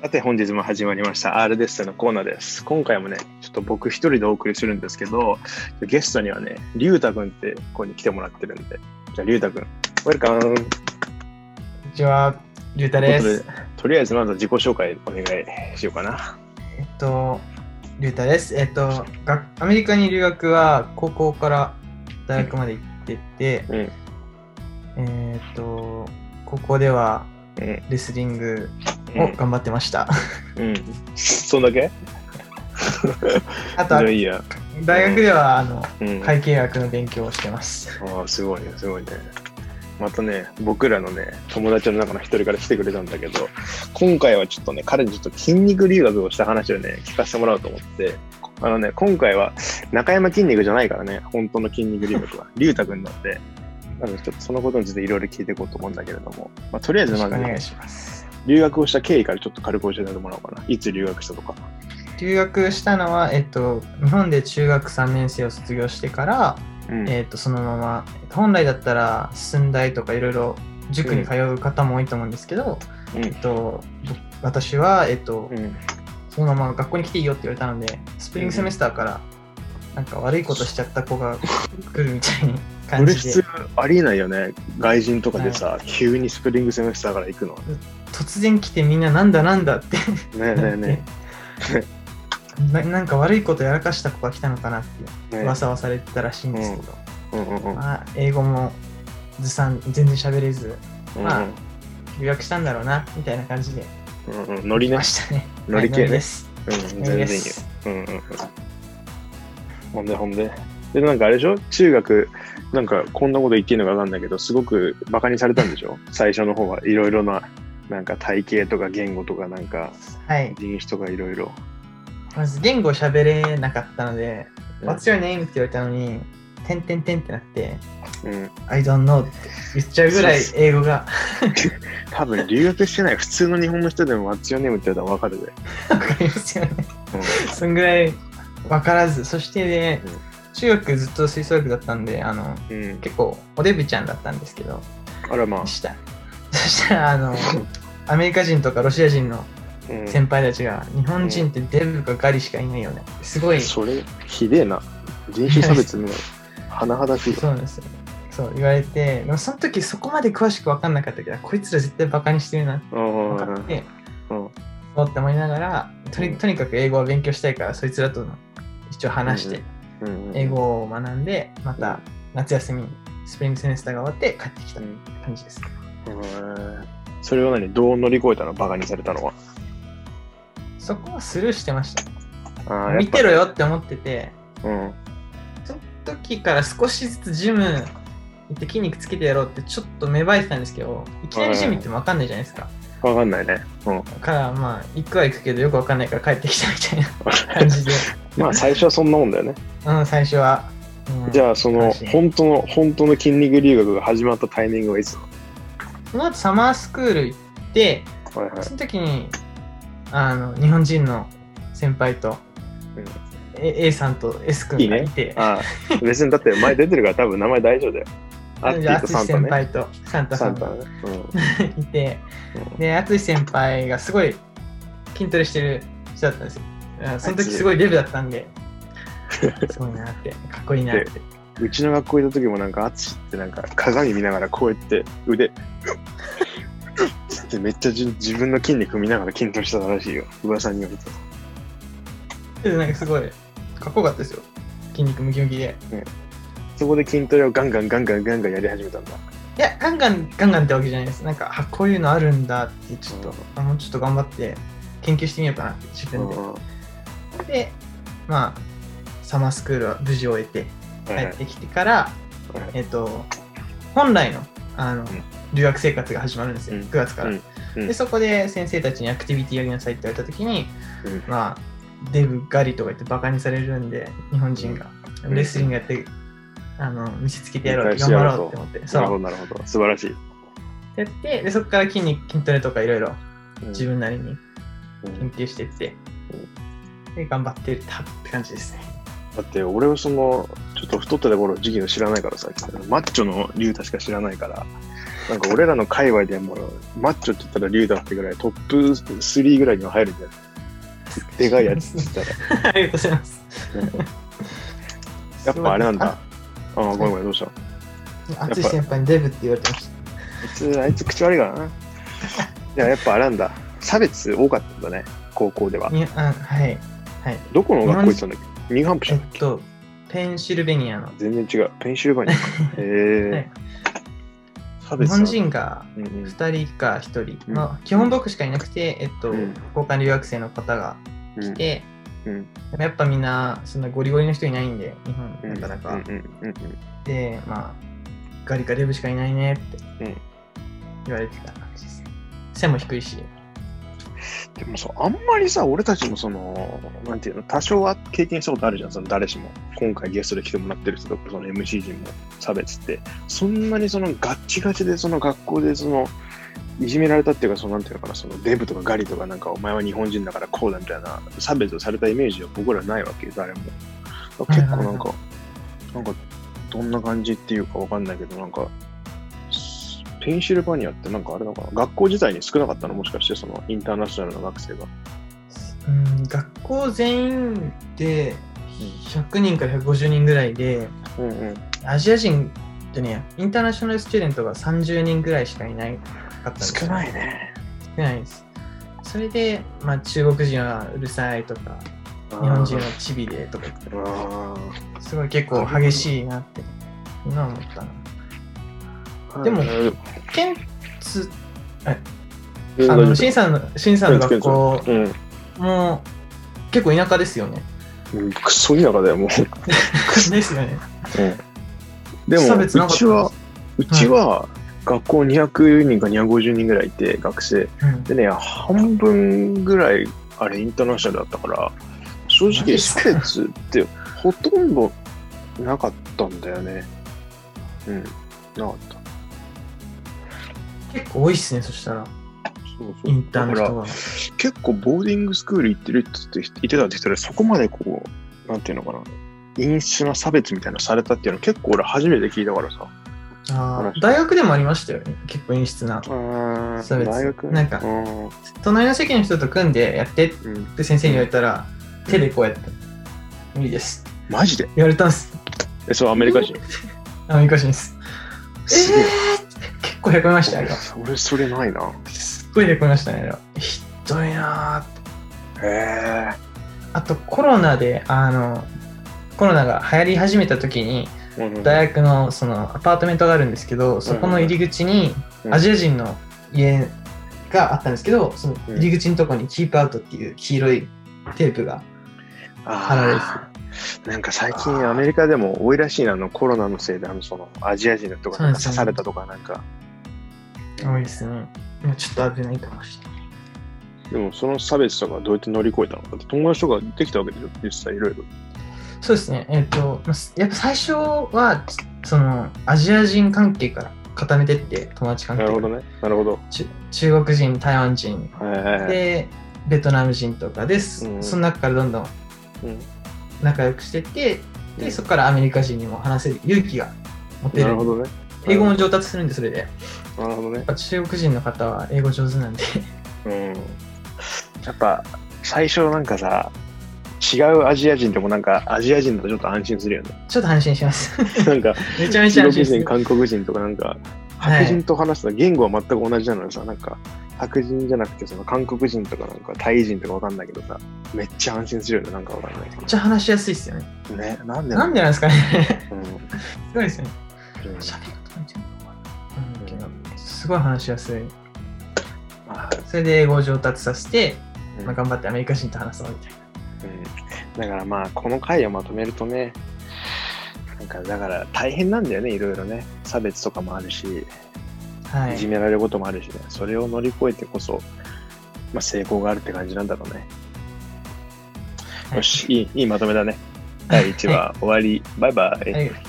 さて本日も始まりました R デッセのコーナーです。今回もね、ちょっと僕一人でお送りするんですけど、ゲストにはね、りゅうたくんってここに来てもらってるんで、じゃありゅうたくん、ウェルカムこんにちは、りゅうたで。ということとりあえずまず自己紹介お願いしようかな。えっと、りゅうたです。えっと、がアメリカに留学は高校から大学まで行ってて、うん。えっと、高校ではうん。レスリングうん。を頑張ってました。うん。そんだけ？あといいや。大学ではあのうん。会計学の勉強をしてます。ああ、すごいね、すごいね。またね、僕らのね、友達の中の一人から来てくれたんだけど、今回はちょっとね、彼にちょっと筋肉留学をした話をね、聞かせてもらおうと思って、あのね、今回は中山筋肉じゃないからね、本当の筋肉留学は、龍太くんなんで、なのでちょっとそのことについていろいろ聞いていこうと思うんだけれども、まあ、とりあえずまずね、お願いします。留学をした経緯からちょっと軽く教えてもらおうかな。いつ留学したとか。留学したのは、えっと、日本で中学3年生を卒業してから、うん。えー、とそのまま本来だったら寸大とかいろいろ塾に通う方も多いと思うんですけど、うんえっと、ぼ私は、えっとうん。そのまま学校に来ていいよって言われたのでスプリングセメスターからなんか悪いことしちゃった子が来るみたいにこ感じでれ普通ありえないよね。外人とかでさ、急にスプリングセメスターから行くの。突然来てみんななんだなんだってねえねえね ななんか悪いことやらかした子が来たのかなって噂はされてたらしいんですけど、うんうんうん。まあ、英語もずさん全然喋れずうんまあ留学したんだろうなみたいな感じでうんうん、ノリねま。したね。乗り系ねはいノリです。うん、全然いいよ。うんうん。ほんでほんで。で、なんかあれでしょ？中学、なんかこんなこと言っていいのかわかんないけど、すごくバカにされたんでしょ？最初の方はいろいろな、なんか体型とか言語とかなんかはい。人種とかいろいろ。まず言語喋れなかったので、うん What's your name? って言われたのに、てんてんてんってなって、うん。I don't know って言っちゃうぐらい英語が 多分留学してない普通の日本の人でも What's your name って言ったらわかるで。わかりますよね。うんそんぐらい分からず、そしてねうん、中学ずっと吹奏楽だったんで、あの、うん。結構おデブちゃんだったんですけど、あらまあで。した。そしたら、あの、アメリカ人とかロシア人のうん、先輩たちが、日本人ってデブかガリしかいないよね。すごいそれ、ひでえな。人種差別の 甚だしいわ。そうなんですよ。そう言われて、でもその時そこまで詳しく分かんなかったけど、こいつら絶対バカにしてるなってうん分かって、うんそうって思いながらとに、とにかく英語を勉強したいから、そいつらとの一応話して、うんうん英語を学んで、また夏休みにスプリングセメスターが終わって帰ってきたうん感じです。うんそれを何？どう乗り越えたの？バカにされたのは？そこはスルーしてました。見てろ。よって思ってて、うん。その時から少しずつジム行って筋肉つけてやろうってちょっと芽生えてたんですけど、いきなりジム行っても分かんないじゃないですか。わかんないね。うん。だからまあ行くは行くけどよくわかんないから帰ってきたみたいな 感じでまあ最初はそんなもんだよね。うん最初は、うん。じゃあその本当の本当の筋肉留学が始まったタイミングはいつ？その後サマースクール行ってはいはい。その時にあの日本人の先輩と、うん。A, さんと S 君がいて。ああ、別にだって前出てるから多分名前大丈夫だよ。アッキでーとサンタね。淳先輩とサンタさんが。サンタね。いて。うんで淳先輩がすごい筋トレしてる人だったんですよ。あその時すごいデブだったんで すごいなってかっこいいなってうん。うちの学校行った時もなんか、アツシってなんか鏡見ながらこうやって腕、つってめっちゃじ自分の筋肉見ながら筋トレしてたらしいよ。噂によると。でなんかすごいかっこよかったですよ筋肉ムキムキでそこで筋トレをガンガンガンガンガンガンやり始めたんだ。いや、ガンガン、ガンガンってわけじゃないです。なんか、あこういうのあるんだって、ちょっと、あもうちょっと頑張って研究してみようかなって、自分で。うんで、まあ、サマースクールは無事終えて、帰ってきてから、はいえっと、本来の、あの、ん。留学生活が始まるんですよ、うん。9月から。で、そこで先生たちにアクティビティやりなさいって言われたときに、うん。まあ、デブガリとか言ってバカにされるんで、日本人が。うん。レスリングやって、あの、見せつけてやろう、頑張ろうって思って。なるほど。なるほど。素晴らしい。やって、でそこから筋肉、筋トレとかいろいろうん。自分なりにうん。研究していって、で、頑張ってたって感じですね。だって俺はそのちょっと太ってた頃時期の知らないからさマッチョの竜太しか知らないからなんか俺らの界隈でもうマッチョって言ったらリュウだってぐらいトップ3ぐらいには入るんじゃないでかいやつって言ったら。ありがとうございます。やっぱあれなんだ。ああ、ごめんごめん、どうした？あつい先輩にデブって言われてましあいつ、あいつ口悪いからな。いや、やっぱあれなんだ。差別多かったんだね、高校でははい。はい。どこの学校行ってたんだっけ？ニューハンプシャーだっけ？えっと、ペンシルベニアの。全然違う。ペンシルバニアか。へえ、はい。日本人がうんうん。2人か1人、うん。まあ、基本僕しかいなくて、えっと、うん。交換留学生の方が来て、うん。やっぱみんなそんなゴリゴリの人いないんで、日本うん。なかなか。うんうんうん。で、まあ、ガリかデブしかいないねってうん。言われてた感じです。背も低いし。でもさ、あんまりさ、俺たちもその、なんていうの、多少は経験したことあるじゃん、その誰しも。今回ゲストで来てもらってる人とか、その MC 陣も差別って。そんなにそのガッチガチで、その学校でその、いじめられたっていうか、そのなんていうのかな、そのデブとかガリとか、なんかお前は日本人だからこうだみたいな差別をされたイメージは僕らないわけよ、誰も。結構なんか、なんか、どんな感じっていうかわかんないけど、なんか、ペンシルバニアってなんかあれなのかな？学校自体に少なかったの？もしかしてそのインターナショナルの学生が。うん、学校全員で100人から150人ぐらいで、うんうん。アジア人じゃねインターナショナルスチューデントが30人ぐらいしかいないかったんですよ少ないね。少ないです。それで、まあ、中国人はうるさいとか、日日本人はチビでとか言って、あすごい結構激しいなって、今思ったな。ーでもうんケンツ、あ大丈夫の、シンさんの、シンさんの学校うん。も結構田舎ですよね。うんクソ田舎だよ、もう。ですよね。でも、差別なかったうちは、うちは、学校200人か250人ぐらいいて、学生。うんでね、半分ぐらい、あれ、インターナショナルだったから、正直、っすか？差別ってほとんどなかったんだよね。うん、なかった。結構多いっすね、そしたら、そうそう。インターの人は。結構ボーディングスクール行ってるって言って言ってたって人で、そこまでこう、なんていうのかな、陰湿な差別みたいなのされたっていうの結構俺初めて聞いたからさ。あー大学でもありましたよね、結構陰湿な。うん差別大学？なんかうん隣の席の人と組んでやってっうん、て先生に言われたら、手でこうやって、無理です。マジで？言われたんです。え、そう、アメリカ人？アメリカ人です。えすげえ。ー、結構へこみました、あれは。俺、それないな。すっごいへこみましたね。ひどいな。へえ。あとコロナで、あの、コロナが流行り始めた時に、うん大学のそのアパートメントがあるんですけど、そこの入り口にうんアジア人の家があったんですけど、その入り口のとこにキープアウトっていう黄色いテープが、貼られてなんか最近アメリカでも多いらしいな、あのコロナのせいで、あのそのアジア人の人がなんか刺されたとかなんか。多いですね。今ちょっと危ないかもしれない。でもその差別とかどうやって乗り越えたのかって友達とかできたわけでしょ？実際いろいろ。そうですね。えっ、と、まあやっぱ最初は、その、アジア人関係から固めてって、友達関係なるほどね。なるほど。ち中国人、台湾人。で、ベトナム人とかです。うんその中からどんどんうん仲良くしてって、で、うんそこからアメリカ人にも話せる勇気が持てるなる。ほどね。英語も上達するんで、それで。やなるほどね中国人の方は英語上手なんで。うん。やっぱ最初なんかさ、違うアジア人でもなんかアジア人だとちょっと安心するよね。ちょっと安心します。なんかめちゃめちゃ中国人、安心する。韓国人とかなんか、はい白人と話すと言語は全く同じなのにさ、なんか白人じゃなくてその韓国人とかなんかタイ人とかわかんないけどさ、めっちゃ安心するよね、なんかわかんないけめっちゃ話しやすいですよね。ど。ね、なんでなんでなんですかね。うん すごいですよね。うん喋うんすごい話しやすい。まあそれで英語を上達させて、うんまあ、頑張ってアメリカ人と話そうみたいうんだからまあ、この回をまとめるとね、なんかだから大変なんだよね、いろいろね。差別とかもあるし、な。はいい。じめられることもあるしね。それを乗り越えてこそ、まあ、成功があるって感じなんだろうね。はいよし、いい、いいまとめだね。第1話終わり。バイバイ。はい